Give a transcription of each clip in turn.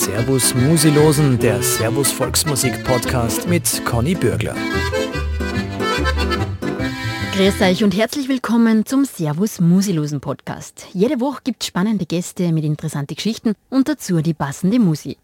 Servus Musilosen, der Servus Volksmusik Podcast mit Conny Bürgler. Grüß euch und herzlich willkommen zum Servus Musilosen Podcast. Jede Woche gibt es spannende Gäste mit interessanten Geschichten und dazu die passende Musik.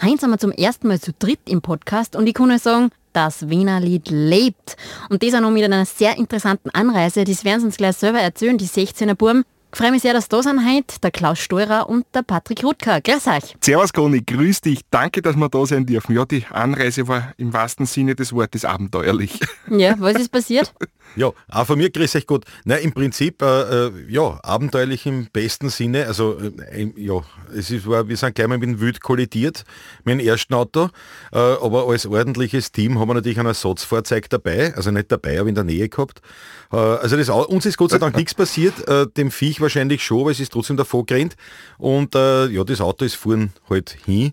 Heinz haben wir zum ersten Mal zu dritt im Podcast und ich kann euch sagen, das Wiener Lied lebt. Und das auch noch mit einer sehr interessanten Anreise. Das werden sie uns gleich selber erzählen, die 16er Burm. Ich freue mich sehr, dass da sind heute der Klaus Steurer und der Patrick Rutker. Grüß euch. Servus Conny, grüß dich. Danke, dass wir da sein dürfen. Ja, die Anreise war im wahrsten Sinne des Wortes abenteuerlich. Ja, was ist passiert? Ja, auch von mir grüß euch gut. Na, im Prinzip, äh, äh, ja, abenteuerlich im besten Sinne. Also, äh, ja, es ist, war, wir sind gleich mal mit dem Wild kollidiert, mit dem ersten Auto. Äh, aber als ordentliches Team haben wir natürlich ein Ersatzfahrzeug dabei. Also nicht dabei, aber in der Nähe gehabt. Äh, also das, uns ist Gott sei Dank nichts passiert. Äh, dem Viech wahrscheinlich schon, weil es ist trotzdem davor gerannt. Und ja, das Auto ist fuhren halt hin.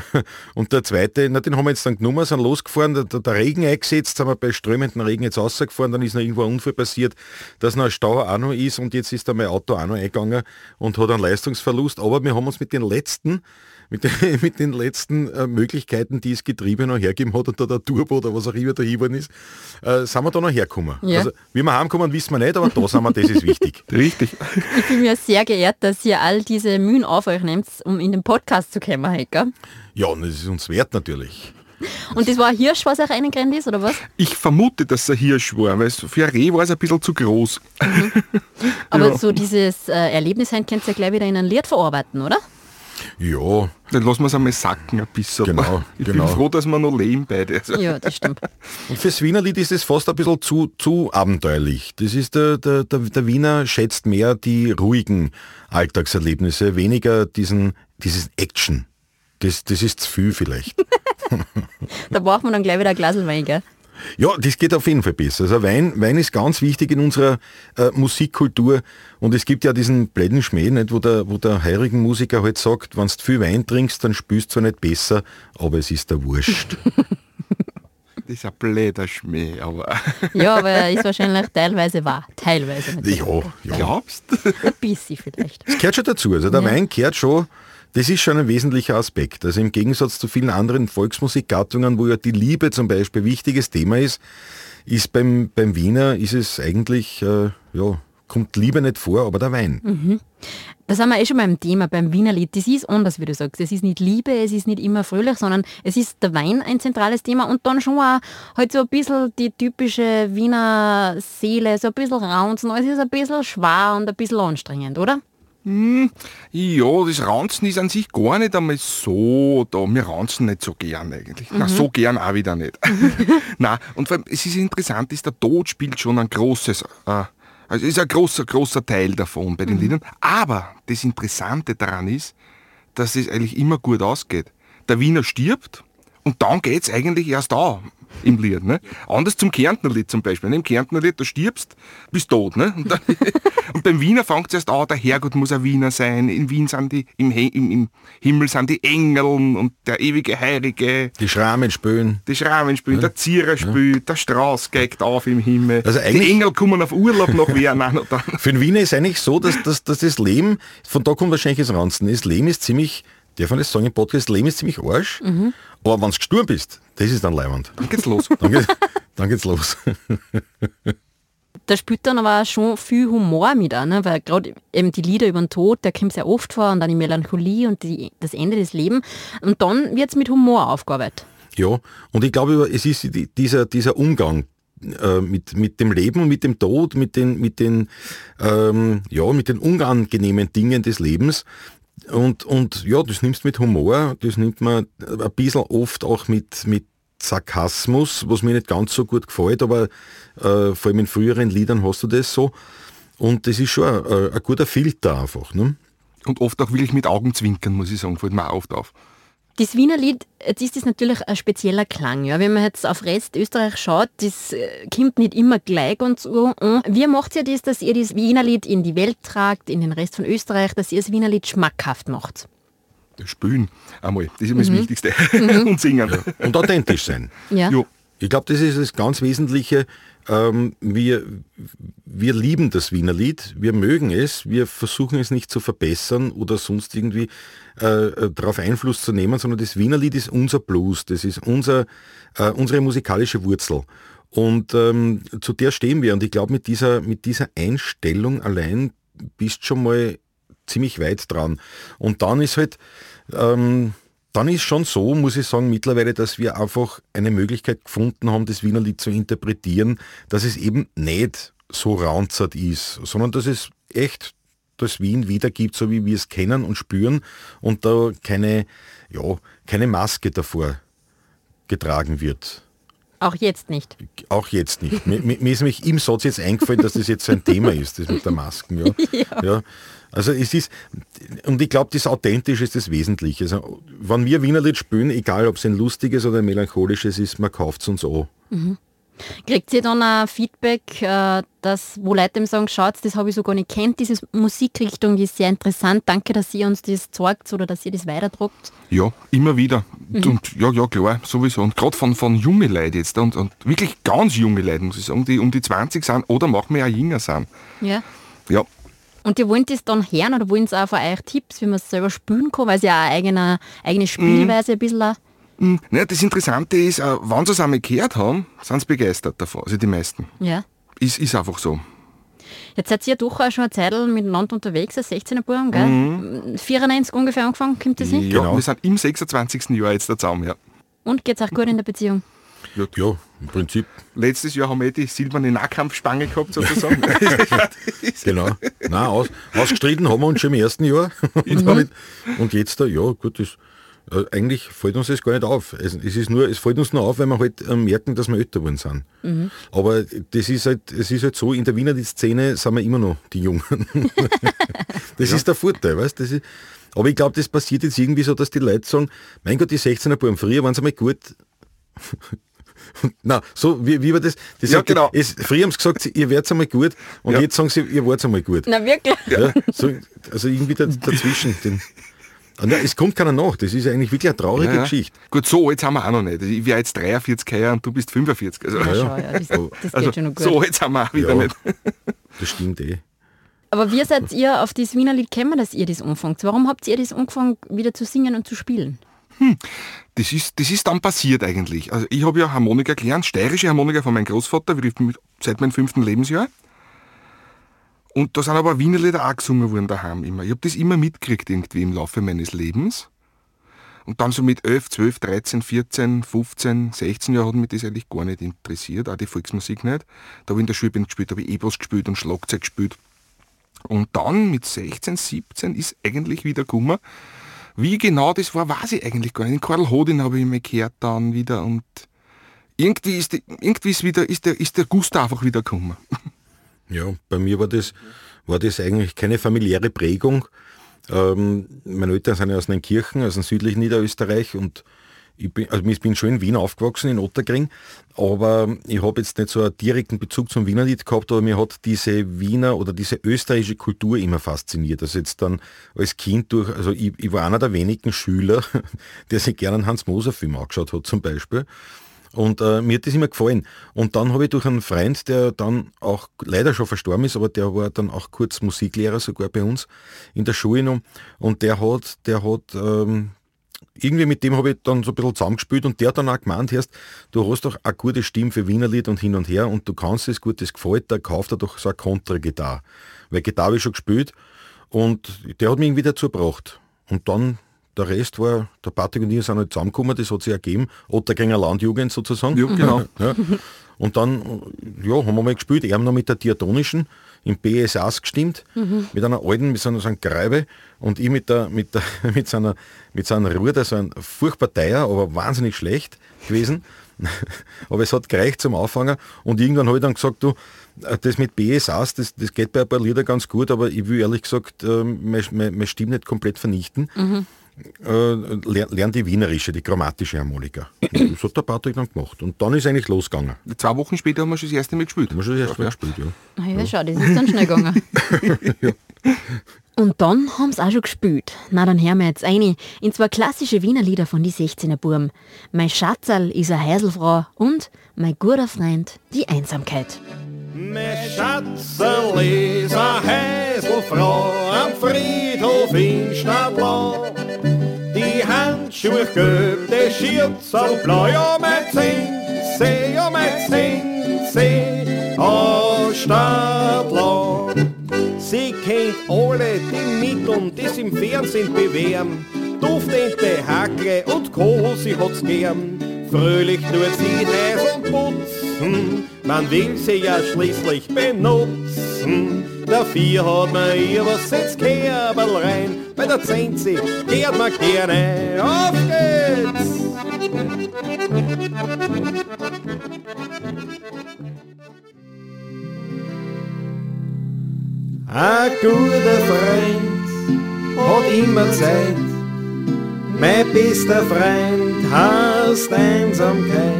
und der zweite, na, den haben wir jetzt dann genommen, sind losgefahren, der, der Regen eingesetzt, sind wir bei strömendem Regen jetzt rausgefahren, dann ist noch irgendwo ein Unfall passiert, dass noch ein Stau auch noch ist und jetzt ist da mein Auto auch noch eingegangen und hat einen Leistungsverlust. Aber wir haben uns mit den letzten mit den, mit den letzten äh, Möglichkeiten, die das Getriebe noch hergeben hat und da der Turbo oder was auch immer da geworden ist, äh, sind wir da noch hergekommen. Ja. Also, wie wir heimkommen, wissen wir nicht, aber da sind wir, das ist wichtig. Richtig. Ich bin mir sehr geehrt, dass ihr all diese Mühen auf euch nehmt, um in den Podcast zu kommen, Hecker. Ja, und das ist uns wert natürlich. Und das war ein Hirsch, was auch reingerannt ist, oder was? Ich vermute, dass es ein Hirsch war, weil für ein Reh war es ein bisschen zu groß. Mhm. Aber ja. so dieses äh, Erlebnis könnt ihr ja gleich wieder in ein Lied verarbeiten, oder? Ja. Dann lassen wir es einmal sacken ein bisschen. Genau, ich genau. bin froh, dass wir noch leben beide. Ja, das stimmt. Und fürs Wienerlied ist es fast ein bisschen zu, zu abenteuerlich. Das ist der, der, der, der Wiener schätzt mehr die ruhigen Alltagserlebnisse, weniger diesen, dieses Action. Das, das ist zu viel vielleicht. da braucht man dann gleich wieder ein Glas Wein, gell? Ja, das geht auf jeden Fall besser. Also Wein, Wein ist ganz wichtig in unserer äh, Musikkultur und es gibt ja diesen bläden Schmäh, nicht, wo der, wo der heurigen Musiker halt sagt, wenn du viel Wein trinkst, dann spürst du zwar nicht besser, aber es ist der Wurscht. Das ist ein bläder Schmäh, aber... ja, aber er ist wahrscheinlich teilweise wahr. Teilweise natürlich. Ja, ja. Glaubst Ein bisschen vielleicht. Das gehört schon dazu. Also der ja. Wein gehört schon das ist schon ein wesentlicher Aspekt. Also im Gegensatz zu vielen anderen Volksmusikgattungen, wo ja die Liebe zum Beispiel wichtiges Thema ist, ist beim, beim Wiener ist es eigentlich, äh, ja, kommt Liebe nicht vor, aber der Wein. Mhm. Das haben wir eh schon beim Thema, beim Wienerlied. Das ist anders, wie du sagst. Es ist nicht Liebe, es ist nicht immer fröhlich, sondern es ist der Wein ein zentrales Thema und dann schon auch halt so ein bisschen die typische Wiener Seele, so ein bisschen raunzen. Es ist ein bisschen schwer und ein bisschen anstrengend, oder? Hm, ja, das Ranzen ist an sich gar nicht einmal so da. Wir ranzen nicht so gern eigentlich. Mhm. Na, so gern auch wieder nicht. Na, und vor allem, es ist interessant, ist der Tod spielt schon ein großes, äh, also ist ein großer, großer Teil davon bei den mhm. Liedern. Aber das Interessante daran ist, dass es eigentlich immer gut ausgeht. Der Wiener stirbt und dann geht es eigentlich erst da im Lied. Ne? Anders zum Kärntnerlied zum Beispiel. Ne? Im Kärntnerlied, du stirbst, bist tot. Ne? Und, dann, und beim Wiener fängt es erst an, der Herrgott muss ein Wiener sein. In Wien sind die, im, im, im Himmel sind die Engeln und der ewige Heilige. Die Schramen spülen. Die Schramen spülen, ja. der Zierer spült, ja. der Strauß geigt auf im Himmel. Also die Engel kommen auf Urlaub nach Wien. Für den Wiener ist eigentlich so, dass, dass, dass das Leben, von da kommt wahrscheinlich das Ranzen, das Leben ist ziemlich Darf man das sagen im Podcast? Leben ist ziemlich Arsch. Mhm. Aber wenn du gestorben bist, das ist dann leibend. Dann geht's los. Dann, geht, dann geht's los. da spielt dann aber schon viel Humor mit an, ne? weil gerade eben die Lieder über den Tod, der kommt sehr oft vor und dann die Melancholie und die, das Ende des Lebens. Und dann wird es mit Humor aufgearbeitet. Ja, und ich glaube, es ist dieser, dieser Umgang äh, mit, mit dem Leben und mit dem Tod, mit den, mit den, ähm, ja, mit den unangenehmen Dingen des Lebens, und, und ja, das nimmst mit Humor, das nimmt man ein bisschen oft auch mit, mit Sarkasmus, was mir nicht ganz so gut gefällt, aber äh, vor allem in früheren Liedern hast du das so. Und das ist schon ein, ein guter Filter einfach. Ne? Und oft auch wirklich mit Augenzwinkern, muss ich sagen, fällt mir auch oft auf. Das Wiener Lied, jetzt ist das natürlich ein spezieller Klang. Ja. Wenn man jetzt auf Rest Österreich schaut, das äh, kommt nicht immer gleich und so. Wie macht ihr das, dass ihr das Wiener Lied in die Welt tragt, in den Rest von Österreich, dass ihr das Wiener Lied schmackhaft macht? Das Spülen einmal, das ist immer mhm. das Wichtigste. Mhm. und singen. Ja. Und authentisch sein. Ja. Ich glaube, das ist das ganz Wesentliche, ähm, wir, wir lieben das Wiener Lied, wir mögen es, wir versuchen es nicht zu verbessern oder sonst irgendwie äh, äh darauf Einfluss zu nehmen, sondern das Wiener Lied ist unser Blues, das ist unser, äh, unsere musikalische Wurzel. Und ähm, zu der stehen wir. Und ich glaube, mit dieser, mit dieser Einstellung allein bist schon mal ziemlich weit dran. Und dann ist halt, ähm, dann ist schon so, muss ich sagen, mittlerweile, dass wir einfach eine Möglichkeit gefunden haben, das Wienerlied zu interpretieren, dass es eben nicht so ranzert ist, sondern dass es echt das Wien wiedergibt, so wie wir es kennen und spüren und da keine, ja, keine Maske davor getragen wird. Auch jetzt nicht. Auch jetzt nicht. mir, mir, ist nämlich im Satz jetzt eingefallen, dass das jetzt so ein Thema ist, das mit der Masken. Ja. ja. ja. Also es ist, und ich glaube, das Authentische ist das Wesentliche. Also, wenn wir Wienerlied spielen, egal ob es ein lustiges oder ein melancholisches ist, man kauft es uns an. Mhm. Kriegt ihr dann ein Feedback, äh, dass, wo Leute sagen, schaut, das habe ich so gar nicht kennt, diese Musikrichtung die ist sehr interessant, danke, dass ihr uns das zeigt oder dass ihr das weiterdruckt? Ja, immer wieder. Mhm. Und ja, ja, klar, sowieso. Und gerade von, von jungen Leuten jetzt und, und wirklich ganz junge Leute, muss ich sagen, die um die 20 sind oder machen wir auch jünger sind. Ja. Ja, und die wollen das dann hören oder wollen sie auch von euch Tipps, wie man es selber spielen kann, weil es ja auch eine eigene, eigene Spielweise mhm. ein bisschen. Ja, das Interessante ist, äh, wenn sie es einmal gehört haben, sind sie begeistert davon, also die meisten. Ja. Ist, ist einfach so. Jetzt seid ihr doch auch schon eine Zeit miteinander unterwegs, als 16er Buben, gell? Mhm. 94 ungefähr angefangen, kommt das hin? Ja, genau. wir sind im 26. Jahr jetzt zusammen, ja. Und geht es auch gut in der Beziehung? Ja, ja, im Prinzip. Letztes Jahr haben wir die silberne Nahkampfspange gehabt, sozusagen. genau. Nein, aus, ausgestritten haben wir uns schon im ersten Jahr. Mhm. Und jetzt da, ja, gut, das eigentlich fällt uns das gar nicht auf. Es, es, ist nur, es fällt uns nur auf, weil wir halt äh, merken, dass wir älter geworden sind. Mhm. Aber das ist halt, es ist halt so, in der Wiener Szene sind wir immer noch die Jungen. das ja. ist der Vorteil, weißt du? Aber ich glaube, das passiert jetzt irgendwie so, dass die Leute sagen, mein Gott, die 16er Buben, früher waren sie mal gut. Na, so wie, wie war das? das ja, genau. Es, früher haben sie gesagt, ihr werdet einmal gut und ja. jetzt sagen sie, ihr werdet einmal gut. Na wirklich? Ja, so, also irgendwie dazwischen. Den, na, es kommt keiner nach. Das ist eigentlich wirklich eine traurige ja, Geschichte. Gut, so jetzt haben wir auch noch nicht. Ich wäre jetzt 43 Jahre und du bist 45. Also, ja, ja. das, das also, schon noch gut. So jetzt haben wir auch wieder nicht. Das stimmt eh. Aber wie seid ihr auf das Wiener Lied gekommen, dass ihr das anfangt? Warum habt ihr das angefangen, wieder zu singen und zu spielen? Hm, das, ist, das ist dann passiert eigentlich. Also ich habe ja Harmonika gelernt, steirische Harmonika von meinem Großvater, seit meinem fünften Lebensjahr. Und da sind aber Wienerlieder auch gesungen worden daheim immer. Ich habe das immer mitgekriegt irgendwie im Laufe meines Lebens. Und dann so mit 11, 12, 13, 14, 15, 16 Jahren hat mich das eigentlich gar nicht interessiert, auch die Volksmusik nicht. Da habe ich in der Schule gespielt, habe ich E-Bass gespielt und Schlagzeug gespielt. Und dann mit 16, 17 ist eigentlich wieder gekommen. Wie genau das war, weiß ich eigentlich gar nicht. In Karl Hodin habe ich mich gehört dann wieder und irgendwie ist, die, irgendwie ist, wieder, ist, der, ist der Gusto einfach wieder gekommen. Ja, bei mir war das, war das eigentlich keine familiäre Prägung. Ähm, meine Eltern sind ja aus Kirchen, aus dem südlichen Niederösterreich und ich bin, also ich bin schon in Wien aufgewachsen, in Otterkring, aber ich habe jetzt nicht so einen direkten Bezug zum Wienerlied gehabt, aber mir hat diese Wiener oder diese österreichische Kultur immer fasziniert. Also jetzt dann als Kind durch, also ich, ich war einer der wenigen Schüler, der sich gerne einen Hans-Moser-Film angeschaut hat zum Beispiel. Und äh, mir hat das immer gefallen. Und dann habe ich durch einen Freund, der dann auch leider schon verstorben ist, aber der war dann auch kurz Musiklehrer sogar bei uns in der Schule noch. Und der hat, der hat, ähm, irgendwie mit dem habe ich dann so ein bisschen zusammengespielt und der hat dann auch gemeint, hast, du hast doch eine gute Stimme für Wienerlied und hin und her und du kannst es gut, das gefällt, da kauft er doch so eine Kontra-Gitarre. Weil Gitarre habe ich schon gespielt und der hat mich irgendwie dazu gebracht. Und dann der Rest war, der Patrick und ich sind halt zusammengekommen, das hat sich ergeben. Ottergänger Landjugend sozusagen. Ja, genau. Ja. Und dann ja, haben wir mal gespielt, er noch mit der Diatonischen im BSAs gestimmt, mhm. mit einer alten, mit so einer, so einer Greibe und ich mit, der, mit, der, mit, seiner, mit seiner Ruhe, so ein furchtbar teuer, aber wahnsinnig schlecht gewesen. aber es hat gereicht zum Auffangen und irgendwann habe ich dann gesagt, du, äh, das mit BSAs, das, das geht bei ein paar Lieder ganz gut, aber ich will ehrlich gesagt äh, meine, meine Stimme nicht komplett vernichten. Mhm äh, lern die wienerische, die grammatische Harmonika. das hat der Patrick dann gemacht. Und dann ist eigentlich losgegangen. Zwei Wochen später haben wir schon das erste Mal gespielt. Haben wir schon das erste Mal gespielt, ja. Ah ja, ja, schau, das ist dann schnell gegangen. ja. Und dann haben sie auch schon gespielt. Na, dann hören wir jetzt eine in zwei klassische Wiener Lieder von die 16er Burm. Mein Schatzerl ist eine Heiselfrau und mein guter Freund, die Einsamkeit. Mein Schatzerl ist eine Heiselfrau am Friedhof in Stadtlau. Gelb, der Schürzel blau, ja mein Zinse, ja mein Zinse, oh Stadtlau. Sie kennt alle die Mittel, die sie im Fernsehen bewähren. Duftende Hackle und Kohl, sie hat's gern. Fröhlich tut sie Häs und putzen, man will sie ja schließlich benutzen. Dafür hat man ihr was ins Kerbel rein, bei der Zenzi geht man gerne. Auf geht's! Ein guter Freund hat immer Zeit, mein bester Freund heißt Einsamkeit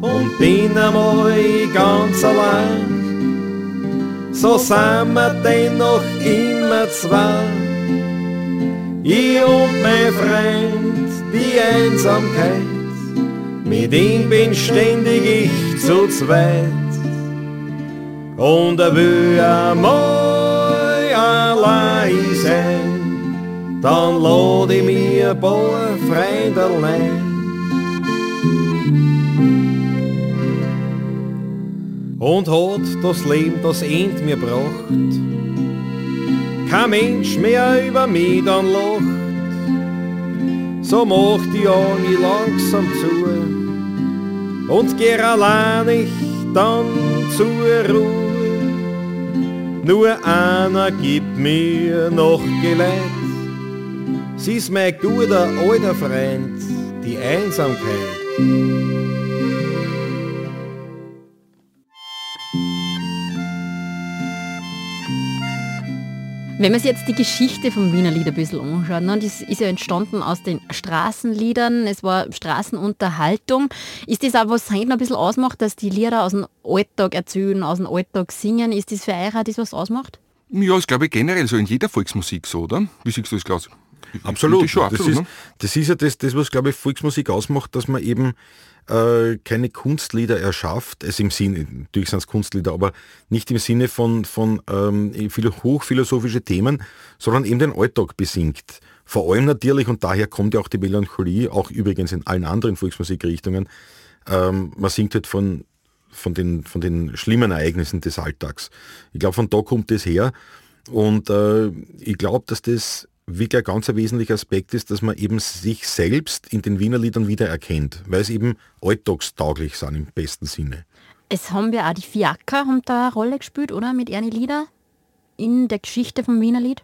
und bin einmal ganz allein. So sind wir dennoch immer zwei, ich und mein Freund, die Einsamkeit. Mit ihm bin ständig ich zu zweit. Und er will einmal allein sein, dann lad ich mir ein paar Freunde allein. Und hat das Leben das End mir bracht, kein Mensch mehr über mich dann lacht, so macht die Augen langsam zu und geh allein ich dann zur Ruhe. Nur einer gibt mir noch Geleit. Sie ist mein guter alter Freund, die Einsamkeit. Wenn man sich jetzt die Geschichte vom Wiener Lied ein bisschen anschaut, ne, das ist ja entstanden aus den Straßenliedern, es war Straßenunterhaltung. Ist das auch, was heute noch ein bisschen ausmacht, dass die Lieder aus dem Alltag erzählen, aus dem Alltag singen? Ist das für euch auch das, was ausmacht? Ja, ist glaube ich generell so in jeder Volksmusik so, oder? Wie siehst du das, Klaus? Ich Absolut. Das, schon, das, absolut ist, ne? das ist ja das, das, was, glaube ich, Volksmusik ausmacht, dass man eben äh, keine Kunstlieder erschafft, es im Sinne, natürlich sind es Kunstlieder, aber nicht im Sinne von, von ähm, hochphilosophische Themen, sondern eben den Alltag besingt. Vor allem natürlich, und daher kommt ja auch die Melancholie, auch übrigens in allen anderen Volksmusikrichtungen, ähm, man singt halt von, von, den, von den schlimmen Ereignissen des Alltags. Ich glaube, von da kommt das her. Und äh, ich glaube, dass das wirklich ein ganz wesentlicher Aspekt ist, dass man eben sich selbst in den Wiener Liedern wiedererkennt, weil es eben alltagstauglich sind im besten Sinne. Es haben ja auch die Fiaker haben da eine Rolle gespielt, oder? Mit ihren Lieder in der Geschichte vom Wiener Lied.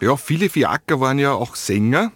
Ja, viele Fiaker waren ja auch Sänger.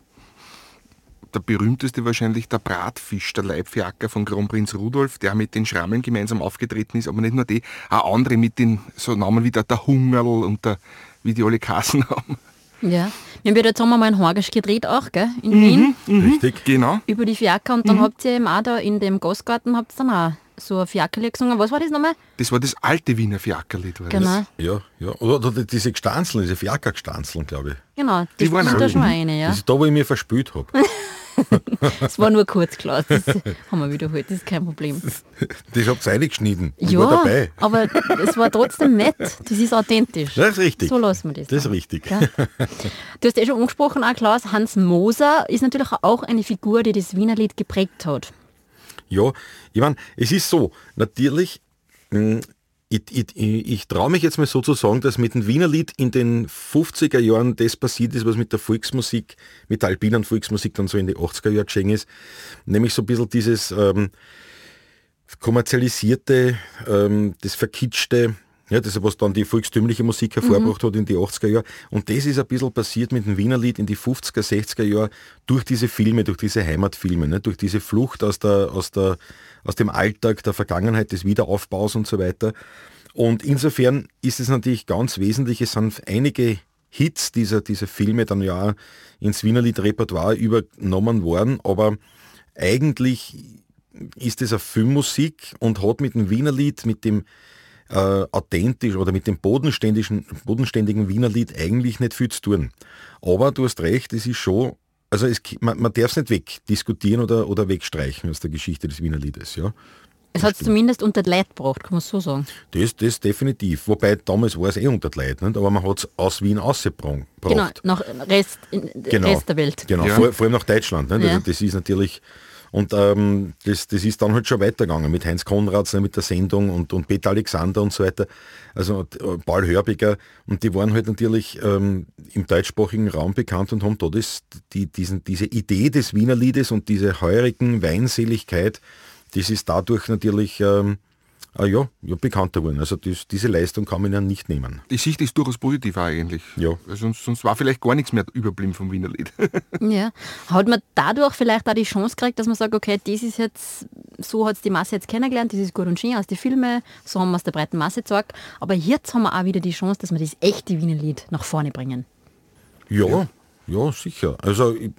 Der berühmteste wahrscheinlich der Bratfisch, der Leibfiaker von Kronprinz Rudolf, der mit den Schrammeln gemeinsam aufgetreten ist, aber nicht nur die, auch andere mit den so Namen wie der, der Hungerl und der, wie die alle Kassen haben. Ja. Wir haben ja jetzt haben wir mal einen Horgisch gedreht auch, gell? In Wien. Richtig? Genau. Über die Fiaker und dann habt ihr eben auch da in dem Gastgarten habt ihr dann auch so ein Fiakerlied gesungen. Was war das nochmal? Das war das alte Wiener Fiakerlied. War Genau. Ja, ja. Oder, oder diese Gstanzeln, diese Fiaker-Gstanzeln, glaube ich. Genau, Die das waren ist auch da schon mal eine, ja. Das ist da, wo ich mir verspült habe. Das war nur kurz, Klaus. Das haben wir wiederholt, das ist kein Problem. Das habt ihr reingeschnitten. Ich ja, dabei. aber es war trotzdem nett. Das ist authentisch. Das ist richtig. So lassen wir das. Das ist dann. richtig. Ja. Du hast eh schon angesprochen, auch Klaus, Hans Moser ist natürlich auch eine Figur, die das Wiener Lied geprägt hat. Ja, ich meine, es ist so, natürlich, mh, ich, ich, ich, traue mich jetzt mal so zu sagen, dass mit dem Wiener Lied in den 50er Jahren das passiert ist, was mit der Volksmusik, mit der alpinen Volksmusik dann so in die 80er Jahre geschehen ist, nämlich so ein bisschen dieses ähm, kommerzialisierte, ähm, das verkitschte, ja, das ist, was dann die volkstümliche Musik hervorgebracht hat in die 80er Jahre. Und das ist ein bisschen passiert mit dem Wiener Lied in die 50er, 60er Jahre durch diese Filme, durch diese Heimatfilme, ne, durch diese Flucht aus, der, aus, der, aus dem Alltag der Vergangenheit, des Wiederaufbaus und so weiter. Und insofern ist es natürlich ganz wesentlich, es sind einige Hits dieser, dieser Filme dann ja ins Wiener Lied-Repertoire übernommen worden, aber eigentlich ist es eine Filmmusik und hat mit dem Wiener Lied, mit dem äh, authentisch oder mit dem bodenständigen, bodenständigen Wienerlied eigentlich nicht viel zu tun. Aber du hast recht, es ist schon, also es, man, man darf es nicht wegdiskutieren oder, oder wegstreichen aus der Geschichte des Wienerliedes. Ja. Es hat es zumindest unter die Leute gebracht, kann man so sagen. Das, das definitiv. Wobei damals war es eh unter die Leute, nicht? aber man hat es aus Wien ausgebracht. Genau, nach Rest, in, Genau. Rest der Welt. Genau, Ja. vor, vor allem nach Deutschland. Nicht? Ja. Also das ist natürlich, und ähm, das, das ist dann halt schon weitergegangen mit Heinz Konrads, ne, mit der Sendung und, und Peter Alexander und so weiter, also äh, Paul Hörbiger. Und die waren halt natürlich ähm, im deutschsprachigen Raum bekannt und haben da das, die, diesen, diese Idee des Wienerliedes und diese heurigen Weinseligkeit, das ist dadurch natürlich ähm, äh, ja, ja, bekannter geworden. Also das, diese Leistung kann man ja nicht nehmen. Die Sicht ist durchaus positiv eigentlich. Ja. Weil Sonst, sonst war vielleicht gar nichts mehr überblieben vom Wiener Lied. Ja. Hat man dadurch vielleicht auch die Chance gekriegt, dass man sagt, okay, das ist jetzt, so hat es die Masse jetzt kennengelernt, das ist gut und schön aus den Filmen, so haben wir es der breiten Masse gezeigt. Aber jetzt haben wir auch wieder die Chance, dass wir das echte Wiener Lied nach vorne bringen. Ja, ja, sicher. Also, ich,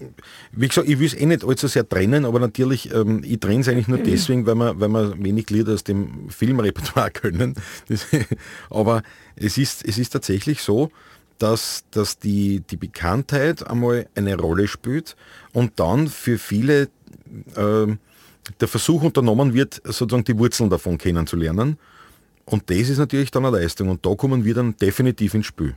wie gesagt, ich will es eh nicht allzu sehr trennen, aber natürlich, ähm, ich trenne es eigentlich nur deswegen, weil wir, weil wir wenig Lieder aus dem Filmrepertoire können. Das, aber es ist, es ist tatsächlich so, dass, dass die, die Bekanntheit einmal eine Rolle spielt und dann für viele ähm, der Versuch unternommen wird, sozusagen die Wurzeln davon kennenzulernen. Und das ist natürlich dann eine Leistung und da kommen wir dann definitiv ins Spiel.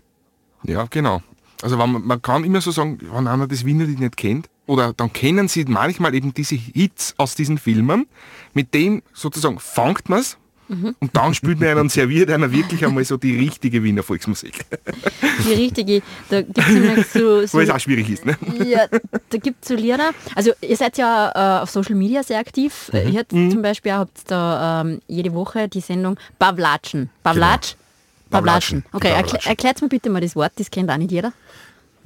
Ja, genau. Also man, man kann immer so sagen, wenn einer das Wiener Lied nicht kennt, oder dann kennen sie manchmal eben diese Hits aus diesen Filmen, mit dem sozusagen fangt man es und dann spielt man einen und serviert einer wirklich einmal so die richtige Wiener Volksmusik. Die richtige, da gibt es nämlich so, so Wo es auch schwierig ist. Ne? Ja, da gibt es so Lieder. Also ihr seid ja äh, auf Social Media sehr aktiv. Mhm. Ihr habt zum Beispiel auch habt da ähm, jede Woche die Sendung Pavlatschen. Pavlatsch? Pavlatschen. Okay, Pavlatschen. erklärt mir bitte mal das Wort, das kennt auch nicht jeder.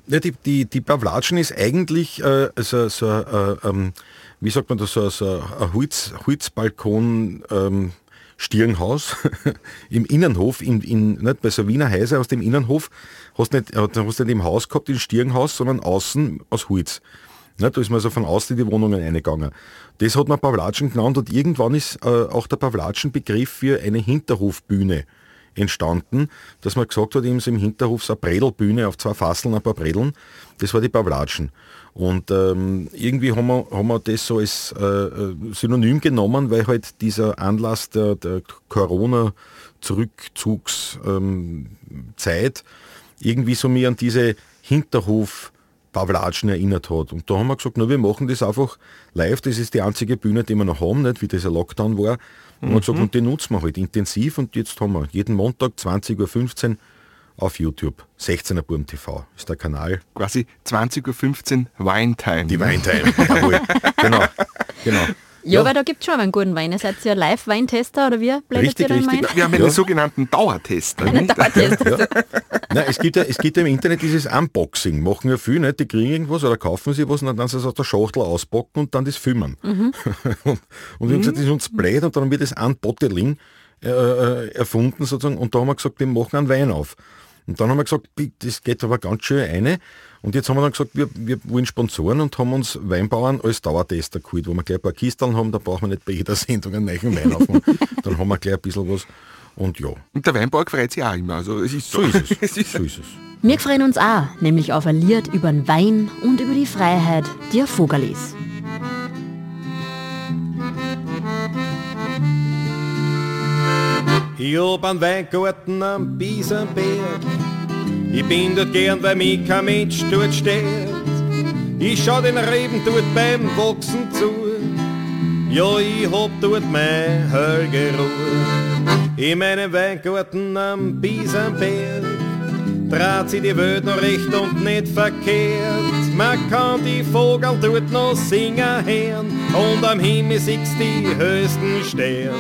Ja, die, die, die Pavlatschen ist eigentlich äh, so, so äh, ähm, wie sagt man das, so, so ein Holz, Holzbalkon ähm, Stirnhaus im Innenhof, in, in, nicht bei so Wiener Häuser aus dem Innenhof, hast nicht, hast nicht im Haus gehabt, im Stirnhaus, sondern außen aus Holz. Nicht, da ist man so von außen in die Wohnungen eingegangen. Das hat man Pavlatschen genannt und irgendwann ist äh, auch der Pavlatschen-Begriff für eine Hinterhofbühne entstanden, dass man gesagt hat, eben im Hinterhof so eine Bredelbühne auf zwei Fasseln, ein paar Bredeln, das war die Pavlatschen. Und ähm, irgendwie haben wir, haben wir das so als äh, äh, Synonym genommen, weil halt dieser Anlass der, der Corona-Zurückzugszeit ähm, irgendwie so mir an diese Hinterhof Pavlatschen erinnert hat. Und da haben wir gesagt, na, wir machen das einfach live, das ist die einzige Bühne, die wir noch haben, nicht, wie dieser Lockdown war. Und wir gesagt, und die nutzen wir halt intensiv und jetzt haben wir jeden Montag 20.15 Uhr auf YouTube. 16er Burm TV ist der Kanal. Quasi 20.15 Uhr Weintime. Die Weintime. Jawohl. genau. genau. Ja, weil da gibt es schon einen guten Wein. Ihr seid ja Live-Weintester oder wie? Blättert Richtig, den richtig. Wir haben einen Ja. sogenannten Dauertester. Einen? Dauertester. Nein, es gibt, ja, es gibt ja im Internet dieses Unboxing. Machen ja viele, nicht? die kriegen irgendwas oder kaufen sie was und dann sie es aus der Schachtel auspacken und dann das filmen. und, und wir haben gesagt, das ist uns blöd und dann wird das Unbottling äh, äh, erfunden sozusagen und da haben wir gesagt, wir machen einen Wein auf. Und dann haben wir gesagt, das geht aber ganz schön eine. Und jetzt haben wir dann gesagt, wir, wir wollen Sponsoren und haben uns Weinbauern als Dauertester geholt, wo wir gleich ein paar Kisteln haben, da brauchen wir nicht bei jeder Sendung einen neuen Wein aufmachen. dann haben wir gleich ein bisschen was. Und ja, Und der Weinbauer freut sich auch immer. Also es ist so ist es. es ist So ist es. Wir freuen uns auch, nämlich auf ein Lied über den Wein und über die Freiheit, die ein Vogel ist. Ich hab einen Weingarten am Biesenberg. Ich bin dort gern, weil mich kein Mensch dort stört. Ich schau den Reben dort beim Wachsen zu. Ja, ich hab dort meine Hölle Ruhe. In meinem Weingarten am Biesenberg dreht sich die Welt noch recht und nicht verkehrt. Man kann die Vogel dort noch singen hören und am Himmel siehst die höchsten Sterne.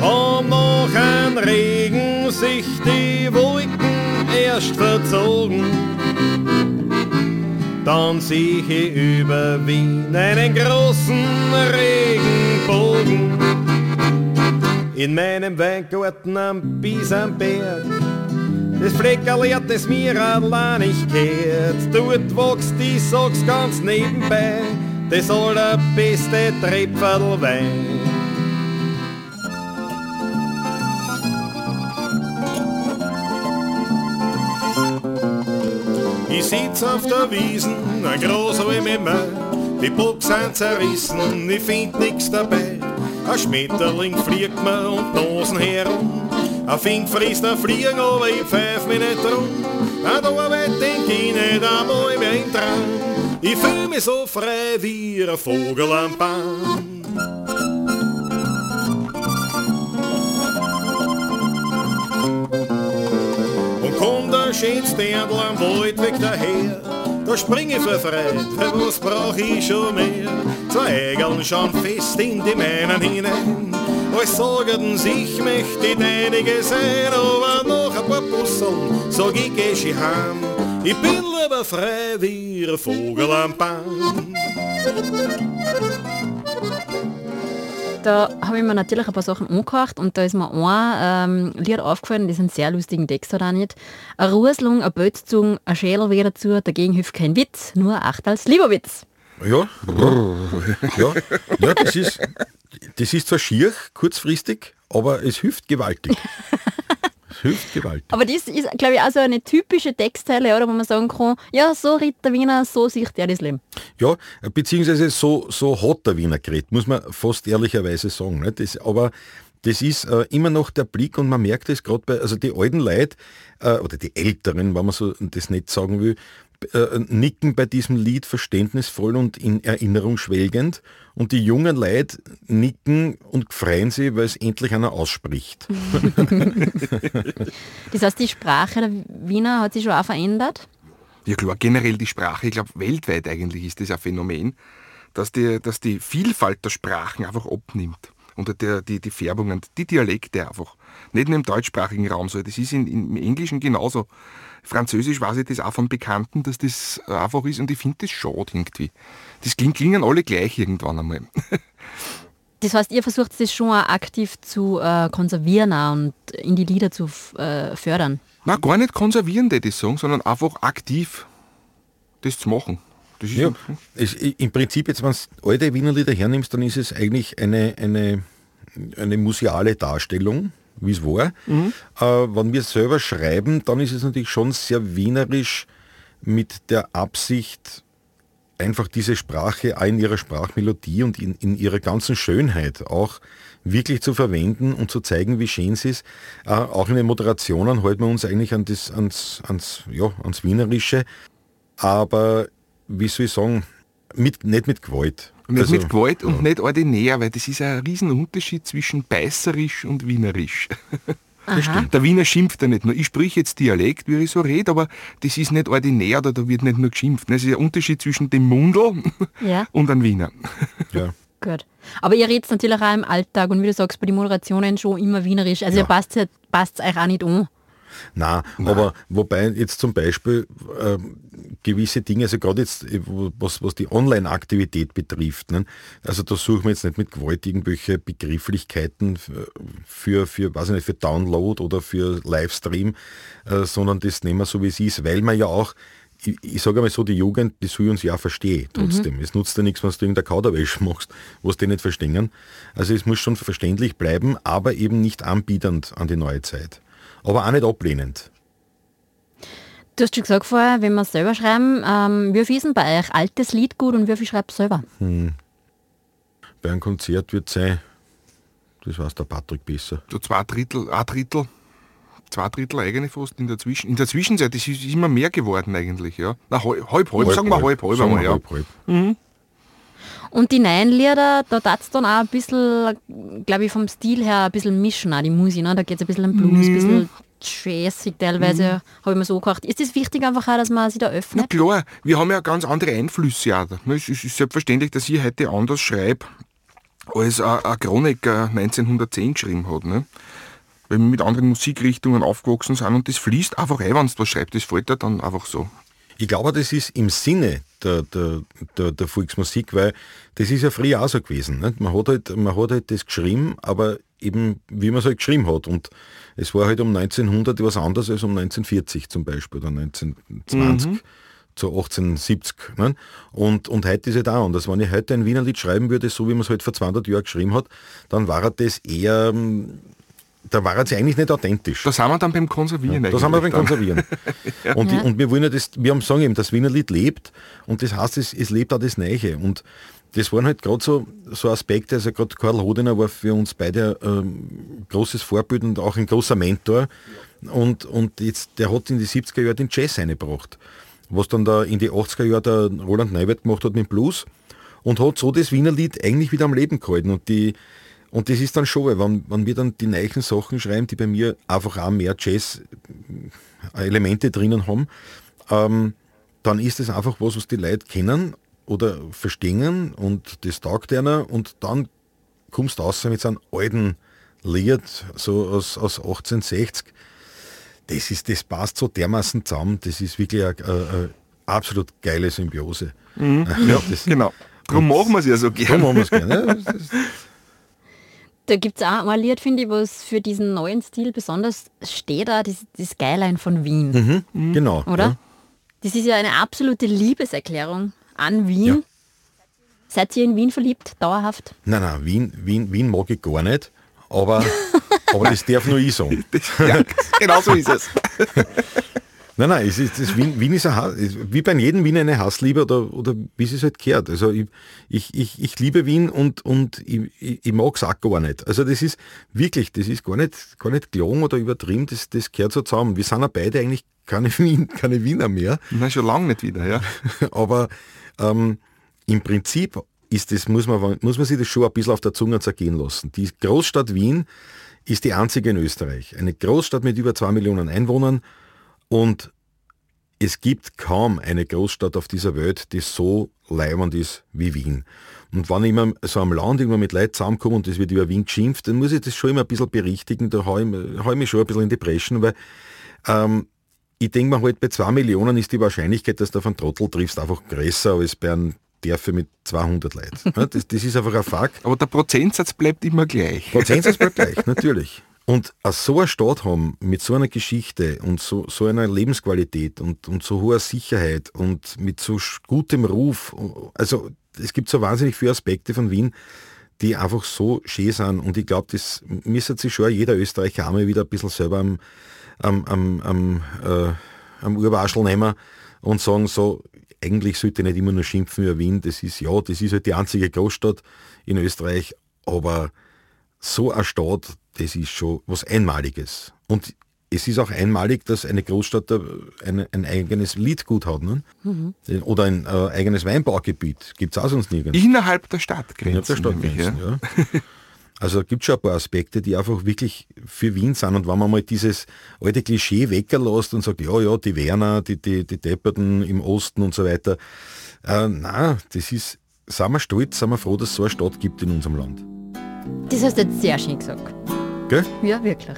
Am nach ein Regen sich die Wolken erst verzogen. Dann sehe ich über Wien einen großen Regenbogen. In meinem Weingärten am Biesenberg das Fleckerlehrt, das mir allein nicht gehört. Dort wächst, ich sag's ganz nebenbei, das allerbeste Trepferlwein. Ich sitz auf der Wiesen, ein großer wie Mimmer, die Bock sind zerrissen, ich find nix dabei. Ein Schmetterling fliegt mir und Nosen herum. Ein Fink frisst ein Fliegen, aber ich pfeif mich nicht drum. Ein Arbeit denk ich nicht einmal mehr in Traum. Ich fühl mich so frei wie ein Vogel am Baum. Und kommt der schönste Erdl am Waldweg daher. Da spring ich verfreit, für was brauch ich schon mehr? Zwei Egeln schauen fest in die Mähnen hinein. Als sorgten sich möchte ich einige sein, aber noch ein paar Busseln, sag ich geh ich heim. Ich bin lieber frei wie ein Vogel am Baum. Da habe ich mir natürlich ein paar Sachen angehört und da ist mir ein ähm, Lied aufgefallen, das einen sehr lustigen Text hat auch nicht. Eine Ruslung, ein Bötzung, ein Schädel weh dazu, dagegen hilft kein Witz, nur acht als Lieberwitz. Ja, ja, ja das, ist, das ist zwar schier, kurzfristig, aber es hilft gewaltig. Es hilft gewaltig. Aber das ist, glaube ich, auch so eine typische Textzeile, oder, wo man sagen kann, ja, so ritt der Wiener, so sieht er das Leben. Ja, beziehungsweise so, so hat der Wiener geredet, muss man fast ehrlicherweise sagen. Ne? Das, aber das ist äh, immer noch der Blick und man merkt es gerade bei, also die alten Leute, äh, oder die Älteren, wenn man so das nicht sagen will, äh, nicken bei diesem Lied verständnisvoll und in Erinnerung schwelgend und die jungen Leute nicken und freuen sich, weil es endlich einer ausspricht. Das heißt, die Sprache der Wiener hat sich schon auch verändert? Ja klar, generell die Sprache, ich glaube weltweit eigentlich ist das ein Phänomen, dass die, dass die Vielfalt der Sprachen einfach abnimmt. Und der, die, die Färbungen, die Dialekte einfach. Nicht nur im deutschsprachigen Raum so, das ist in, im Englischen genauso. Französisch weiß ich das auch von Bekannten, dass das einfach ist und ich finde das schade irgendwie. Das klingen, klingen alle gleich irgendwann einmal. Das heißt, ihr versucht das schon auch aktiv zu äh, konservieren auch und in die Lieder zu äh, fördern? Na, gar nicht konservieren, die das sagen, sondern einfach aktiv das zu machen. Das ist Ja, es, Im Prinzip, jetzt wenn du alte Wiener Lieder hernimmst, dann ist es eigentlich eine, eine, eine museale Darstellung, wie es war. Äh, wenn wir selber schreiben, dann ist es natürlich schon sehr wienerisch mit der Absicht, einfach diese Sprache auch in ihrer Sprachmelodie und in, in ihrer ganzen Schönheit auch wirklich zu verwenden und zu zeigen, wie schön es ist. Äh, auch in den Moderationen halten wir uns eigentlich an das, ans, ans, ja, ans Wienerische, aber wie soll ich sagen, mit, nicht mit Gewalt. Nicht Also, mit Gewalt und nicht ordinär, weil das ist ein Riesenunterschied zwischen beißerisch und wienerisch. Der Wiener schimpft ja nicht nur. Ich spreche jetzt Dialekt, wie ich so rede, aber das ist nicht ordinär oder da wird nicht nur geschimpft. Es ist ein Unterschied zwischen dem Mundl Ja, und einem Wiener. Ja. gut. Aber ihr redet natürlich auch im Alltag und wie du sagst, bei den Moderationen schon immer wienerisch. Also Ja. ihr passt es euch auch nicht um. Na, aber wobei jetzt zum Beispiel ähm, gewisse Dinge, also gerade jetzt, äh, was, was die Online-Aktivität betrifft, ne? also da suchen wir jetzt nicht mit Gewalt irgendwelche Begrifflichkeiten für, für, weiß ich nicht, für Download oder für Livestream, äh, sondern das nehmen wir so wie es ist, weil man ja auch ich, ich sage einmal so, die Jugend, die soll uns ja verstehen, trotzdem. Es nutzt ja nichts, wenn du irgendeine Kauderwäsche machst, was die nicht verstehen. Also es muss schon verständlich bleiben, aber eben nicht anbietend an die neue Zeit. Aber auch nicht ablehnend. Du hast schon gesagt vorher, wenn wir es selber schreiben, ähm, wie viel ist denn bei euch altes Lied gut und wie viel schreibt selber? Bei einem Konzert wird sein, das weiß der Patrick besser. So zwei Drittel, ein Drittel, zwei Drittel eigentlich fast in der, Zwischen, in der Zwischenzeit. Das ist immer mehr geworden eigentlich, ja. Na, halb, halb, halb, sagen wir halb, halb, Sagen einmal, wir ja. halb, halb. Und die neuen Lieder, da tat es dann auch ein bisschen, glaube ich, vom Stil her ein bisschen mischen, auch die Musik. Ne? Da geht es ein bisschen um Blues, ein bisschen jazzig teilweise, habe ich mir so gedacht. Ist es wichtig einfach auch, dass man sich da Na öffnet? klar, wir haben ja ganz andere Einflüsse auch. Es ist selbstverständlich, dass ich heute anders schreibe, als ein ein Chroniker 1910 geschrieben hat. Ne? Weil wir mit anderen Musikrichtungen aufgewachsen sind und das fließt einfach ein, wenn du was schreibst. Das fällt dir dann einfach so. Ich glaube, das ist im Sinne der, der, der, der Volksmusik, weil das ist ja früher auch so gewesen. Nicht? Man, hat halt, man hat halt das geschrieben, aber eben wie man es halt geschrieben hat. Und es war halt um 1900 was anderes als um 1940 zum Beispiel oder 1920 zu 1870. Ne? Und, und heute ist es auch anders. Wenn ich heute ein Wiener Lied schreiben würde, so wie man es halt vor 200 Jahren geschrieben hat, dann war das eher ähm, da war sich eigentlich nicht authentisch. Da sind wir dann beim Konservieren Da sind wir beim dann. Konservieren. und, die, und wir wollen ja das, wir haben sagen eben, das Wiener Lied lebt und das heißt, es, es lebt auch das Neue. Und das waren halt gerade so, so Aspekte, also gerade Karl Hodener war für uns beide ähm, großes Vorbild und auch ein großer Mentor. Und, und jetzt, der hat in die 70er Jahre den Jazz eingebracht. Was dann da in die 80er Jahre der Roland Neuwert gemacht hat mit Blues und hat so das Wiener Lied eigentlich wieder am Leben gehalten. Und die, und das ist dann schon, weil wenn, wenn wir dann die neuen Sachen schreiben, die bei mir einfach auch mehr Jazz-Elemente drinnen haben, ähm, dann ist das einfach was, was die Leute kennen oder verstehen und das taugt einer und dann kommst du raus mit so einem alten Lied, so aus, aus 1860. Das, ist, das passt so dermaßen zusammen, das ist wirklich eine, eine, absolut geile Symbiose. Ja, das, genau. Darum machen wir es ja so Darum gerne. haben wir es gerne. Ja, Da gibt es auch ein Lied, finde ich, was für diesen neuen Stil besonders steht, da, das, das Skyline von Wien, Genau. oder? Ja. Das ist ja eine absolute Liebeserklärung an Wien. Ja. Seid ihr in Wien verliebt, dauerhaft? Nein, nein, Wien, Wien, Wien mag ich gar nicht, aber, aber das darf nur ich sagen. ja, genau so ist es. Nein, nein, es ist, das Wien, Wien ist ein Hass, wie bei jedem Wien eine Hassliebe oder, oder wie es halt gehört. Also ich, ich, ich, ich liebe Wien und, und ich, ich, ich mag es auch gar nicht. Also das ist wirklich, das ist gar nicht, gar nicht gelogen oder übertrieben, das, das gehört so zusammen. Wir sind ja beide eigentlich keine, Wien, keine Wiener mehr. Na, schon lange nicht wieder, ja. Aber ähm, im Prinzip ist das, muss man, muss man sich das schon ein bisschen auf der Zunge zergehen lassen. Die Großstadt Wien ist die einzige in Österreich. Eine Großstadt mit über zwei Millionen Einwohnern und es gibt kaum eine Großstadt auf dieser Welt, die so leibend ist wie Wien. Und wenn ich immer so am Land immer mit Leuten zusammenkomme und das wird über Wien geschimpft, dann muss ich das schon immer ein bisschen berichtigen. Da haue ich, hau ich mich schon ein bisschen in die Breschen, weil ähm, ich denke mir halt, bei zwei Millionen ist die Wahrscheinlichkeit, dass du auf einen Trottel triffst, einfach größer als bei einem Dörfer mit 200 Leuten. Das, das ist einfach ein Fakt. Aber der Prozentsatz bleibt immer gleich. Prozentsatz bleibt gleich, natürlich. Und aus so einer Stadt haben, mit so einer Geschichte und so, so einer Lebensqualität und, und so hoher Sicherheit und mit so gutem Ruf, also es gibt so wahnsinnig viele Aspekte von Wien, die einfach so schön sind. Und ich glaube, das müsste sich schon jeder Österreicher einmal wieder ein bisschen selber am, am, am, am, äh, am Urwaschel nehmen und sagen so, eigentlich sollte ich nicht immer nur schimpfen über Wien, das ist ja, das ist halt die einzige Großstadt in Österreich, aber so eine Stadt, das ist schon was Einmaliges. Und es ist auch einmalig, dass eine Großstadt äh, ein, ein eigenes Liedgut hat. Ne? Oder ein äh, eigenes Weinbaugebiet. Gibt es auch sonst nirgends. Innerhalb der Stadtgrenzen. Innerhalb der Stadtgrenzen, nämlich, ja. Also gibt schon ein paar Aspekte, die einfach wirklich für Wien sind. Und wenn man mal dieses alte Klischee weglässt und sagt, ja, ja, die Werner, die, die, die Depperten im Osten und so weiter. Äh, na, das ist, sind wir stolz, sind wir froh, dass es so eine Stadt gibt in unserem Land. Das hast du jetzt sehr schön gesagt. Gell? Ja, wirklich.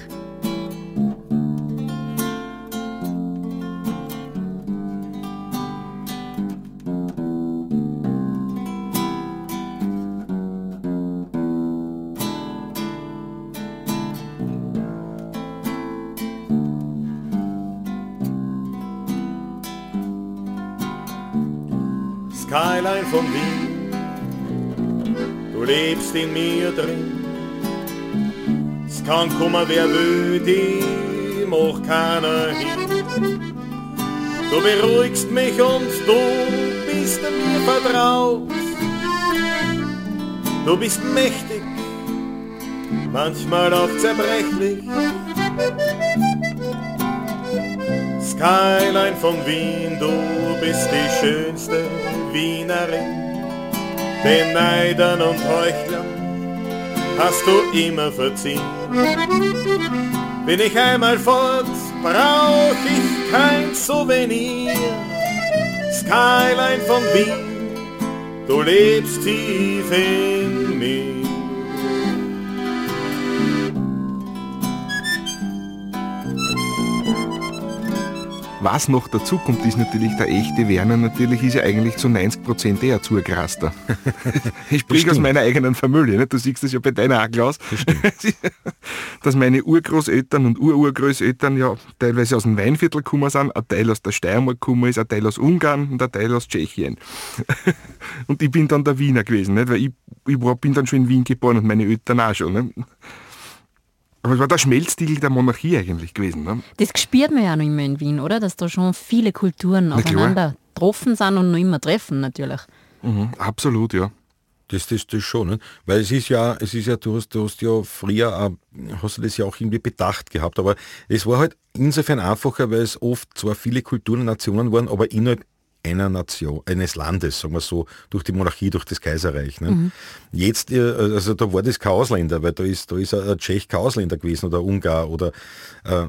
Skyline von Wien, du lebst in mir drin. Es kann kommen, wer will, die macht keiner hin. Du beruhigst mich und du bist mir vertraut. Du bist mächtig, manchmal auch zerbrechlich. Skyline von Wien, du bist die schönste Wienerin. Den Neidern und Heuchlern hast du immer verziehen. Bin ich einmal fort, brauch ich kein Souvenir. Skyline von Wien, du lebst tief in mir. Was noch dazu kommt, ist natürlich der echte Werner. Natürlich ist er eigentlich zu 90% eher Zurgraster. ich spreche aus meiner eigenen Familie. Nicht? Du siehst das ja bei deiner auch, Klaus. Dass meine Urgroßeltern und Ururgroßeltern ja teilweise aus dem Weinviertel gekommen sind, ein Teil aus der Steiermark gekommen ist, ein Teil aus Ungarn und ein Teil aus Tschechien. und ich bin dann der Wiener gewesen, nicht? weil ich, ich war, bin dann schon in Wien geboren und meine Eltern auch schon. Nicht? Aber es war der Schmelztiegel der Monarchie eigentlich gewesen. Ne? Das spürt man ja noch immer in Wien, oder? Dass da schon viele Kulturen aufeinander getroffen sind und noch immer treffen natürlich. Mhm, absolut, ja. Das, das, das schon, ne? weil es ist ja, es ist ja, du hast, du hast ja früher, auch, hast du das ja auch irgendwie bedacht gehabt, aber es war halt insofern einfacher, weil es oft zwar viele Kulturen und Nationen waren, aber innerhalb einer Nation, eines Landes, sagen wir so, durch die Monarchie, durch das Kaiserreich. Ne? Jetzt, äh, also da war das kein Ausländer, weil da ist, da ist ein Tschech kein Ausländer gewesen oder Ungar oder äh,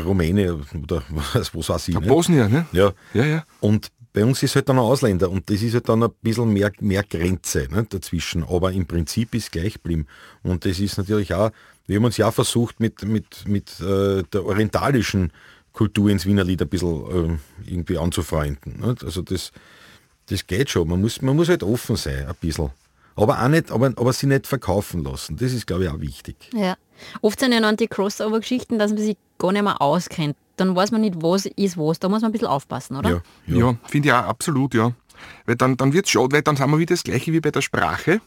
Rumäne oder was, was weiß ich. Nicht? Bosnier, ne? Ja. Ja, ja. Und bei uns ist halt dann ein Ausländer und das ist halt dann ein bisschen mehr, mehr Grenze ne, dazwischen. Aber im Prinzip ist gleich geblieben. Und das ist natürlich auch, wir haben uns ja versucht mit, mit, mit äh, der orientalischen Kultur ins Wiener Lied ein bisschen äh, irgendwie anzufreunden. Nicht? Also das, das geht schon. Man muss, man muss halt offen sein, ein bisschen. Aber auch nicht, aber, aber sie nicht verkaufen lassen. Das ist, glaube ich, auch wichtig. Ja. Oft sind ja noch die Crossover-Geschichten, dass man sich gar nicht mehr auskennt. Dann weiß man nicht, was ist was. Da muss man ein bisschen aufpassen, oder? Ja, ja. Ja, finde ich auch absolut, ja. Weil dann, dann wird es schade, weil dann sind wir wieder das gleiche wie bei der Sprache.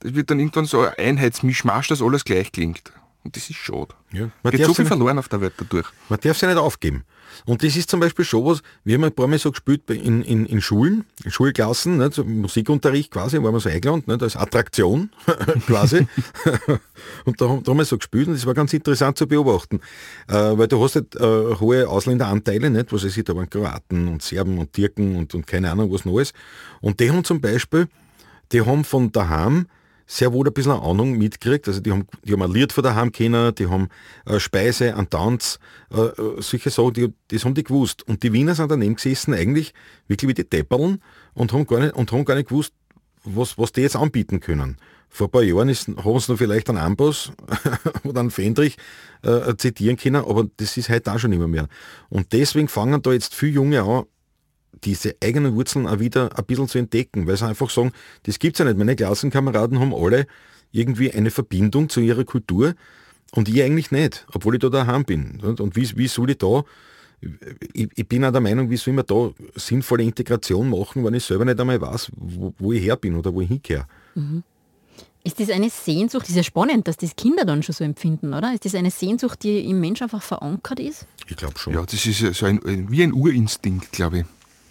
Das wird dann irgendwann so ein Einheitsmischmasch, dass alles gleich klingt. Und das ist schade. Ja. Man Geht darf so viel verloren auf der Welt dadurch. Man darf sich nicht aufgeben. Und das ist zum Beispiel schon was, wir haben ein paar Mal so gespielt in, in, in Schulen, in Schulklassen, nicht, so Musikunterricht quasi, waren wir so eingeladen, nicht, als Attraktion quasi. und da, haben- da haben wir so gespielt und das war ganz interessant zu beobachten. Äh, weil du hast halt äh, hohe Ausländeranteile, nicht, was ich, da waren Kroaten und Serben und Türken und, und keine Ahnung was Neues. Und die haben zum Beispiel, die haben von daheim sehr wohl ein bisschen eine Ahnung mitgekriegt. Also die haben, die haben ein Lied von daheim kennen, die haben äh, Speise, einen Tanz, äh, äh, solche Sachen, die, das haben die gewusst. Und die Wiener sind daneben gesessen, eigentlich wirklich wie die Depperln und haben gar nicht, und haben gar nicht gewusst, was, was die jetzt anbieten können. Vor ein paar Jahren ist, haben sie noch vielleicht einen Amboss oder einen Fendrich äh, zitieren können, aber das ist heute auch schon immer mehr. Und deswegen fangen da jetzt viele Junge an, diese eigenen Wurzeln auch wieder ein bisschen zu entdecken, weil sie einfach sagen, das gibt's ja nicht. Meine Klassenkameraden haben alle irgendwie eine Verbindung zu ihrer Kultur und ich eigentlich nicht, obwohl ich da daheim bin. Und, wie, wie soll ich da, ich, ich bin auch der Meinung, wie soll man da sinnvolle Integration machen, wenn ich selber nicht einmal weiß, wo, wo ich her bin oder wo ich hingehöre. Ist das eine Sehnsucht? Das ist ja spannend, dass das Kinder dann schon so empfinden, oder? Ist das eine Sehnsucht, die im Mensch einfach verankert ist? Ich glaube schon. Ja, das ist ja so ein, wie ein Urinstinkt, glaube ich.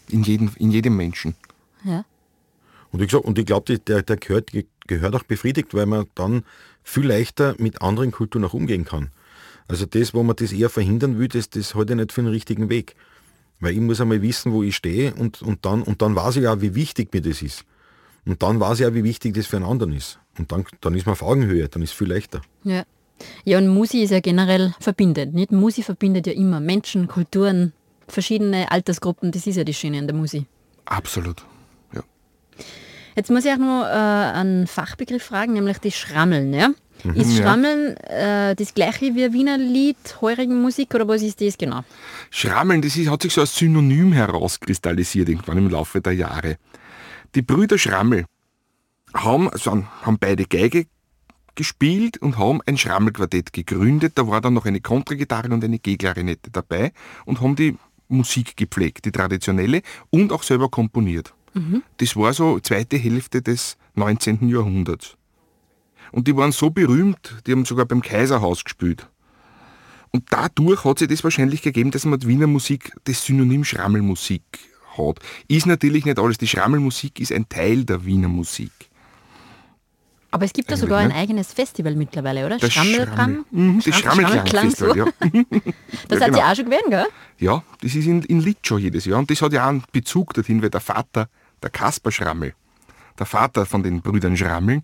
In jedem, in jedem Menschen. Ja. Und ich, sag- und ich glaube, der, der gehört, gehört auch befriedigt, weil man dann viel leichter mit anderen Kulturen auch umgehen kann. Also das, wo man das eher verhindern will, das, das halte ich nicht für den richtigen Weg. Weil ich muss einmal wissen, wo ich stehe und, und, dann, und dann weiß ich ja, wie wichtig mir das ist. Und dann weiß ich ja, wie wichtig das für einen anderen ist. Und dann, dann ist man auf Augenhöhe, dann ist es viel leichter. Ja. Ja, und Musi ist ja generell verbindend. Nicht? Musi verbindet ja immer Menschen, Kulturen, verschiedene Altersgruppen. Das ist ja das Schöne an der Musi. Absolut. Ja. Jetzt muss ich auch noch äh, einen Fachbegriff fragen, nämlich das Schrammeln. Ja? ist ja. Schrammeln äh, das gleiche wie Wiener Lied, heurigen Musik oder was ist das genau? Schrammeln, das ist, hat sich so als Synonym herauskristallisiert irgendwann im Laufe der Jahre. Die Brüder Schrammel haben, also haben beide Geige gespielt und haben ein Schrammelquartett gegründet. Da war dann noch eine Kontragitarre und eine G-Klarinette dabei und haben die Musik gepflegt, die traditionelle, und auch selber komponiert. Das war so zweite Hälfte des 19. Jahrhunderts. Und die waren so berühmt, die haben sogar beim Kaiserhaus gespielt. Und dadurch hat sich das wahrscheinlich gegeben, dass man die Wiener Musik das Synonym Schrammelmusik hat. Ist natürlich nicht alles. Die Schrammelmusik ist ein Teil der Wiener Musik. Aber es gibt ja sogar ein ne? eigenes Festival mittlerweile, oder? Das Schrammelkram? Mhm, das Schramm- Schrammelklangfestival, ja. Das Ja, hat genau. sie auch schon gewesen, gell? Ja, das ist in, in Litschow jedes Jahr. Und das hat ja auch einen Bezug dorthin, weil der Vater, der Kaspar Schrammel, der Vater von den Brüdern Schrammeln,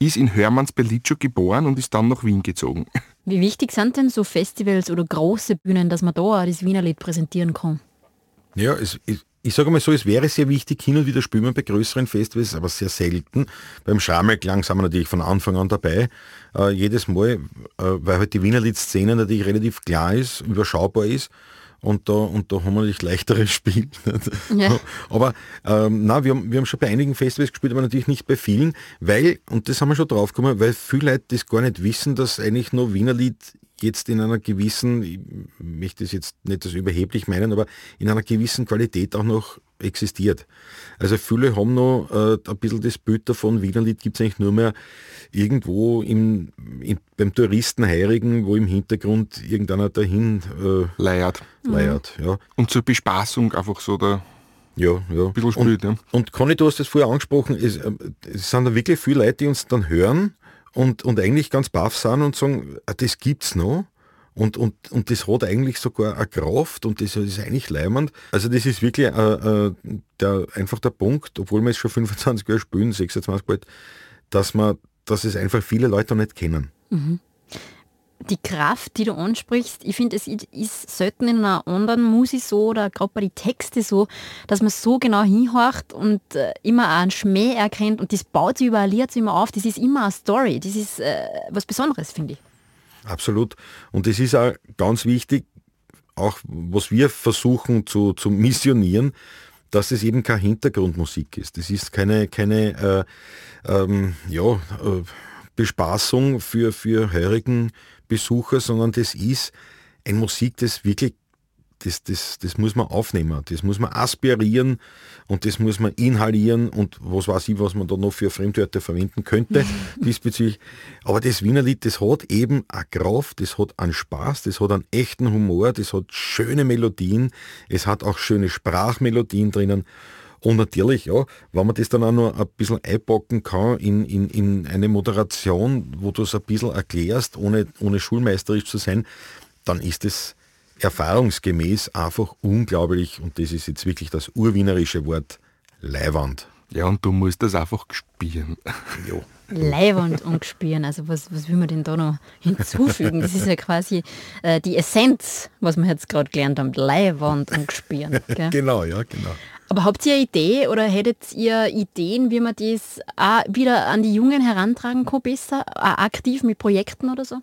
ist in Hörmanns bei Litschow geboren und ist dann nach Wien gezogen. Wie wichtig sind denn so Festivals oder große Bühnen, dass man da auch das Wiener Lied präsentieren kann? Ja, es, ich, ich sage mal so, es wäre sehr wichtig, hin und wieder spielen wir bei größeren Festivals, aber sehr selten. Beim Schrammelklang sind wir natürlich von Anfang an dabei. Äh, jedes Mal, äh, weil halt die Wiener Liedszene natürlich relativ klar ist, überschaubar ist. Und da, und da haben wir natürlich leichtere Spiele. Ja. Aber ähm, na, wir, haben, wir haben schon bei einigen Festivals gespielt, aber natürlich nicht bei vielen, weil, und das haben wir schon drauf gekommen, weil viele Leute das gar nicht wissen, dass eigentlich nur Wiener Lied jetzt in einer gewissen, ich möchte es jetzt nicht das überheblich meinen, aber in einer gewissen Qualität auch noch existiert. Also viele haben noch äh, ein bisschen das Bild davon, Wienerlied gibt es eigentlich nur mehr irgendwo im, im, beim Touristenheirigen, wo im Hintergrund irgendeiner dahin äh, leiert. leiert ja. Und zur Bespaßung einfach so der ja, ja. ein bisschen spielt. Und, ja. und Conny, du hast das vorher angesprochen, es, äh, es sind da wirklich viele Leute, die uns dann hören und, und eigentlich ganz baff sind und sagen, ah, das gibt's noch. Und, und, und das hat eigentlich sogar eine Kraft und das ist eigentlich leimend. Also das ist wirklich äh, äh, der, einfach der Punkt, obwohl wir jetzt schon 25 Jahre spielen, 26 bald, dass, man, dass es einfach viele Leute nicht kennen. Mhm die Kraft, die du ansprichst, ich finde, es ist selten in einer anderen Musik so oder gerade bei den Texten so, dass man so genau hinhorcht und äh, immer einen Schmäh erkennt und das baut sich über ein immer auf. Das ist immer eine Story. Das ist äh, was Besonderes, finde ich. Absolut. Und das ist auch ganz wichtig, auch was wir versuchen zu, zu missionieren, dass es eben keine Hintergrundmusik ist. Das ist keine, keine äh, ähm, ja, äh, Bespaßung für, für heurigen Besucher, sondern das ist ein Musik, das wirklich, das, das, das muss man aufnehmen, das muss man aspirieren und das muss man inhalieren und was weiß ich, was man da noch für Fremdwörter verwenden könnte diesbezüglich. Aber das Wienerlied, das hat eben eine Kraft, das hat einen Spaß, das hat einen echten Humor, das hat schöne Melodien, es hat auch schöne Sprachmelodien drinnen. Und natürlich, ja, wenn man das dann auch noch ein bisschen einpacken kann in, in, in eine Moderation, wo du es ein bisschen erklärst, ohne, ohne schulmeisterisch zu sein, dann ist es erfahrungsgemäß einfach unglaublich, und das ist jetzt wirklich das urwienerische Wort, Leiwand. Ja, und du musst das einfach spüren. Jo. Leiwand und spüren, also was, was will man denn da noch hinzufügen? Das ist ja quasi äh, die Essenz, was wir jetzt gerade gelernt haben, Leiwand und spüren. genau, ja, genau. Aber habt ihr eine Idee oder hättet ihr Ideen, wie man das auch wieder an die Jungen herantragen kann, besser, auch aktiv mit Projekten oder so?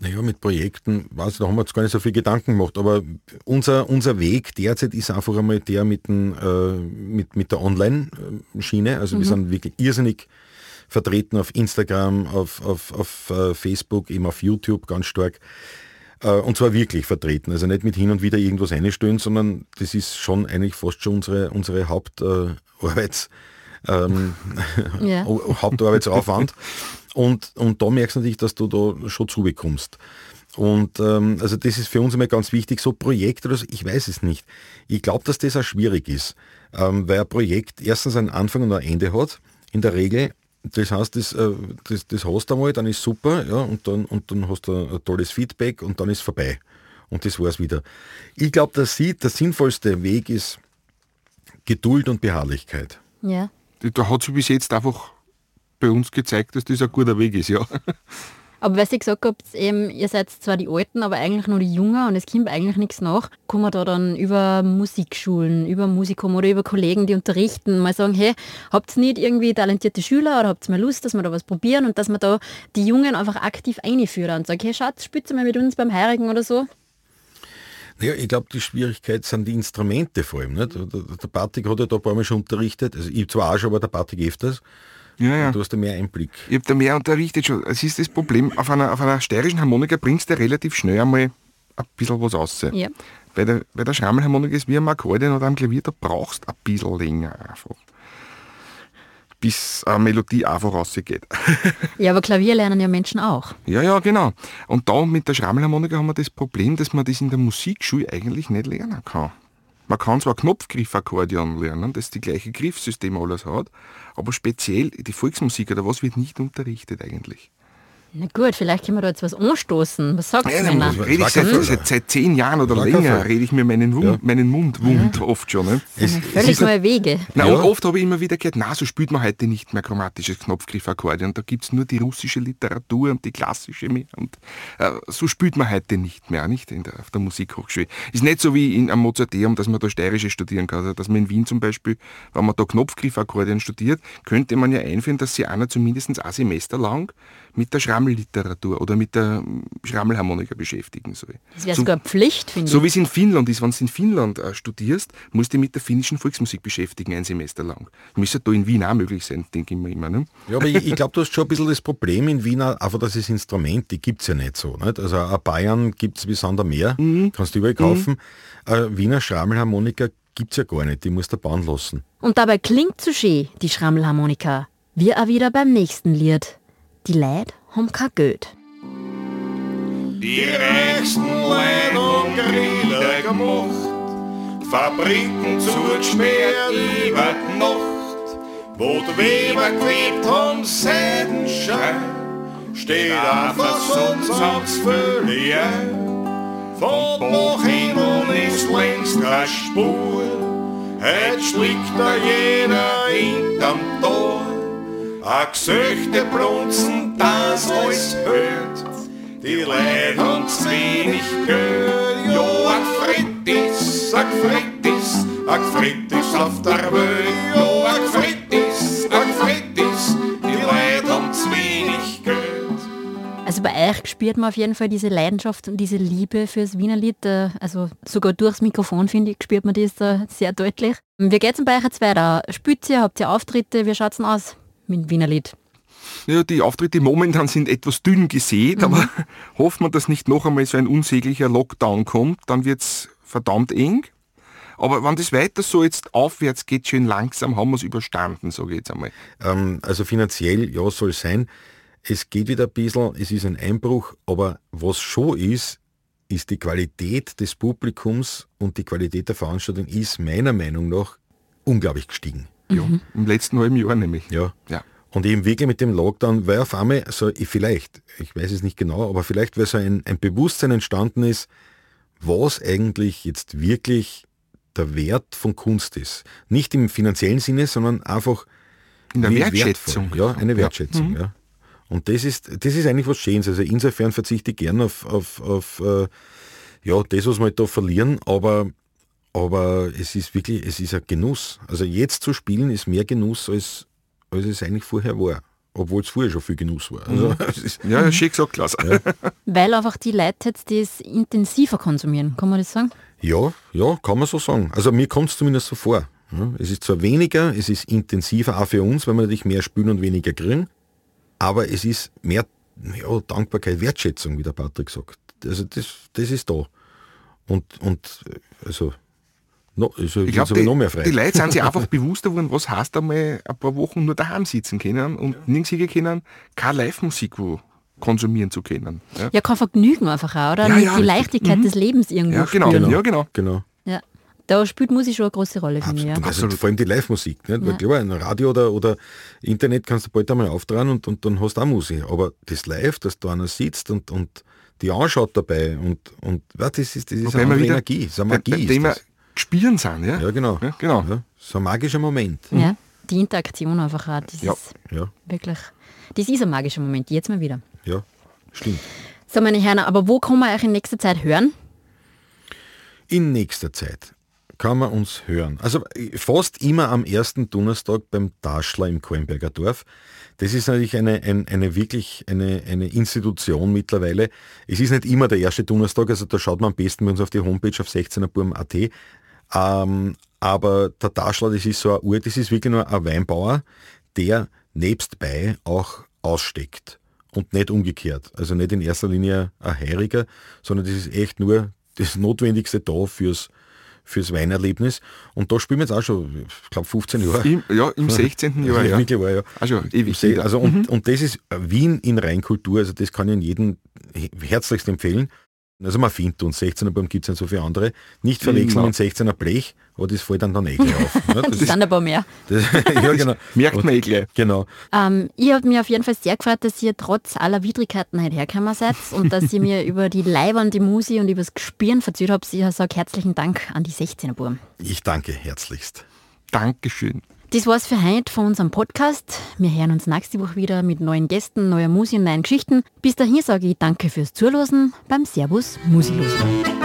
Naja, mit Projekten, weiß, da haben wir jetzt gar nicht so viel Gedanken gemacht, aber unser, unser Weg derzeit ist einfach einmal der mit, den, äh, mit, mit der Online-Schiene. Also mhm. wir sind wirklich irrsinnig vertreten auf Instagram, auf, auf, auf uh, Facebook, eben auf YouTube ganz stark. Äh, und zwar wirklich vertreten. Also nicht mit hin und wieder irgendwas einstellen, sondern das ist schon eigentlich fast schon unsere, unsere Hauptarbeits, äh, ähm, ja. Hauptarbeitsaufwand. Und, und da merkst du natürlich, dass du da schon zubekommst. Und ähm, also das ist für uns immer ganz wichtig, so Projekte oder so, ich weiß es nicht. Ich glaube, dass das auch schwierig ist, ähm, weil ein Projekt erstens einen Anfang und ein Ende hat, in der Regel, das heißt, das, äh, das, das hast du einmal, dann ist super, ja, und dann, und dann hast du ein tolles Feedback und dann ist vorbei. Und das war es wieder. Ich glaube, dass sie, der sinnvollste Weg ist Geduld und Beharrlichkeit. Ja. Da hat sich bis jetzt einfach bei uns gezeigt, dass das ein guter Weg ist, ja. Aber weil ihr gesagt habt, eben, ihr seid zwar die Alten, aber eigentlich nur die Jungen und es kommt eigentlich nichts nach, kann man da dann über Musikschulen, über Musikum oder über Kollegen, die unterrichten, mal sagen, hey, habt ihr nicht irgendwie talentierte Schüler oder habt ihr mal Lust, dass wir da was probieren und dass man da die Jungen einfach aktiv einführen und sagen, hey, schaut, spielt mal mit uns beim Heirigen oder so? Naja, ich glaube, die Schwierigkeit sind die Instrumente vor allem. Nicht? Der, Patrick hat ja da ein paar Mal schon unterrichtet, also ich zwar auch schon, aber der Patrick öfters. Ja, ja. Du hast da mehr Einblick. Ich habe da mehr unterrichtet schon. Es ist das Problem, auf einer, auf einer steirischen Harmonika bringst du relativ schnell einmal ein bisschen was raus. Ja. Bei der, bei der Schrammelharmonika ist wie am Akkordeon oder am Klavier, da brauchst du ein bisschen länger einfach. Bis eine Melodie einfach rausgeht. ja, aber Klavier lernen ja Menschen auch. Ja, ja, genau. Und da mit der Schrammelharmonika haben wir das Problem, dass man das in der Musikschule eigentlich nicht lernen kann. Man kann zwar Knopfgriffakkordeon lernen, das die gleiche Griffsystem alles hat, aber speziell die Volksmusik oder was wird nicht unterrichtet eigentlich. Na gut, vielleicht können wir da jetzt was anstoßen. Was sagst ja, du denn? Rede ich seit, seit, seit, zehn Jahren oder länger, rede ich mir meinen, Wund, ja. meinen Mund wund ja. oft schon. Ne? Es, völlig es neue Wege. Na, ja. oft habe ich immer wieder gehört, na, so spielt man heute nicht mehr chromatisches Knopfgriffakkordeon. Da gibt es nur die russische Literatur und die klassische mehr. Und äh, so spielt man heute nicht mehr, nicht in der, auf der Musikhochschule. Ist nicht so wie in, am Mozarteum, dass man da steirische studieren kann. Also, dass man in Wien zum Beispiel, wenn man da Knopfgriffakkordeon studiert, könnte man ja einführen, dass sie einer zumindest ein Semester lang mit der Schrammelliteratur oder mit der Schrammelharmonika beschäftigen soll. Das wäre So- sogar Pflicht, finde So ich. wie es in Finnland ist, wenn du in Finnland äh, studierst, musst du dich mit der finnischen Volksmusik beschäftigen, ein Semester lang. Müsste da in Wien auch möglich sein, denke ich mir immer. Ne? Ja, aber ich, ich glaube, du hast schon ein bisschen das Problem in Wien, auch, einfach das Instrument, die gibt es ja nicht so. Nicht? Also auch Bayern gibt es wie Sand am Meer, kannst du überall kaufen. Äh, Wiener Schrammelharmonika gibt es ja gar nicht, die musst du bauen lassen. Und dabei klingt so schön, die Schrammelharmonika. Wir auch wieder beim nächsten Lied. Die Leid haben kein Geld. Die reichsten Leute haben Grille gemacht, Fabriken zugesperrt über die Nacht, wo die Weber gelebt haben, Seidenschein, steht einfach sonst ans völlig Von wohin und ist längst keine Spur, heute schlägt da jeder hinterm Tor, a Gesöchte brunzen, das alles hört. Die haben zu wenig gehört. Ja, a Frittis, a Frittis, a Frittis auf der Welt. Ja, a Frittis, a Frittis, die haben zu wenig gehört. Also bei euch spürt man auf jeden Fall diese Leidenschaft und diese Liebe fürs Wienerlied. äh, Also sogar durchs Mikrofon, finde ich, spürt man das da sehr deutlich. Wie geht's denn bei euch jetzt weiter? Spielt ihr, habt ihr Auftritte? Wie schaut's denn aus mit dem Wienerlied? Ja, die Auftritte momentan sind etwas dünn gesät, aber hoffen wir, dass nicht noch einmal so ein unsäglicher Lockdown kommt, dann wird's verdammt eng. Aber wenn das weiter so jetzt aufwärts geht, schön langsam, haben wir es überstanden, sage ich jetzt einmal. Ähm, also finanziell, ja, soll sein. Es geht wieder ein bisschen, es ist ein Einbruch, aber was schon ist, ist die Qualität des Publikums und die Qualität der Veranstaltung ist meiner Meinung nach unglaublich gestiegen. Ja, im letzten halben Jahr nämlich. Ja. Ja. Und eben wirklich mit dem Lockdown, weil auf einmal so, ich vielleicht, ich weiß es nicht genau, aber vielleicht weil so ein, ein Bewusstsein entstanden ist, was eigentlich jetzt wirklich der Wert von Kunst ist. Nicht im finanziellen Sinne, sondern einfach In der Wertschätzung. wertvoll. Ja, eine Ja. Mhm. Wertschätzung, ja. Und das ist, das ist eigentlich was Schönes. Also insofern verzichte ich gern auf, auf, auf äh, ja, das, was wir halt da verlieren, aber, aber es ist wirklich, es ist ein Genuss. Also jetzt zu spielen ist mehr Genuss, als, als es eigentlich vorher war. Obwohl es vorher schon viel Genuss war. Also, ist, Ja, ja, schön gesagt, Klaus. Weil einfach die Leute jetzt das intensiver konsumieren, kann man das sagen? ja, ja, kann man so sagen. Also mir kommt es zumindest so vor. Ja, es ist zwar weniger, es ist intensiver auch für uns, weil wir natürlich mehr spielen und weniger kriegen, aber es ist mehr ja, Dankbarkeit, Wertschätzung, wie der Patrick sagt. Also das, das ist da. Und, und also, no, also Ich ich glaube, glaube, noch mehr die, frei. die Leute sind sich einfach bewusster geworden, was heißt einmal ein paar Wochen nur daheim sitzen können und nirgends hingehen können, keine Live-Musik wo konsumieren zu können. Ja, Ja, kein Vergnügen einfach auch, oder? Ja, Mit ja. die Leichtigkeit des Lebens irgendwo ja genau. spüren. Ja, genau. Genau. Ja. Da spielt Musik schon eine große Rolle, finde ich. Ja. Also vor allem die Live-Musik. Nicht? Weil klar, ein Radio oder, oder Internet kannst du bald einmal auftragen und, und dann hast du auch Musik. Aber das Live, dass da einer sitzt und, und die anschaut dabei und, und ja, das ist, das ist Wobei eine wieder Energie. Das ist eine Magie. beim ist Thema das. Spüren sind, ja? Ja, genau. Ja, genau. Ja, so ein magischer Moment. Ja, die Interaktion einfach auch, das Ja. ist Ja, wirklich, das ist ein magischer Moment, jetzt mal wieder. ja, stimmt. So, meine Herren, aber wo kann man euch in nächster Zeit hören? In nächster Zeit kann man uns hören. Also fast immer am ersten Donnerstag beim Daschler im Kornberger Dorf. Das ist natürlich eine, ein, eine wirklich eine, eine Institution mittlerweile. Es ist nicht immer der erste Donnerstag, also da schaut man am besten bei uns auf die Homepage auf 16erburm.at. Ähm, aber der Daschler, das ist so ein Ur, das ist wirklich nur ein Weinbauer, der nebstbei auch aussteckt und nicht umgekehrt. Also nicht in erster Linie ein Heiriger, sondern das ist echt nur das Notwendigste da fürs, fürs Weinerlebnis. Und da spielen wir jetzt auch schon, ich glaube 15 Jahre. Im, ja, im 16. Jahr, ja. mittlerweile, ja. Also ewig. Also und, und das ist Wien in Reinkultur, also das kann ich jedem herzlichst empfehlen. Also man findet uns, 16er Baum gibt es nicht so viele andere. Nicht verwechseln Ja. mit 16er Blech, aber das fällt dann dann eh gleich auf. ne? Es Das, sind ein paar mehr. das, ja, genau. Merkt man eh gleich. Genau. Ähm, ich habe mich auf jeden Fall sehr gefreut, dass ihr trotz aller Widrigkeiten heute hergekommen seid und dass ihr mir über die leibernde Musi und über das Gespüren verzählt habt. Ich sage herzlichen Dank an die 16er Burm. Ich danke herzlichst. Dankeschön. Das war's für heute von unserem Podcast. Wir hören uns nächste Woche wieder mit neuen Gästen, neuer Musik und neuen Geschichten. Bis dahin sage ich danke fürs Zuhören beim Servus Musilosen.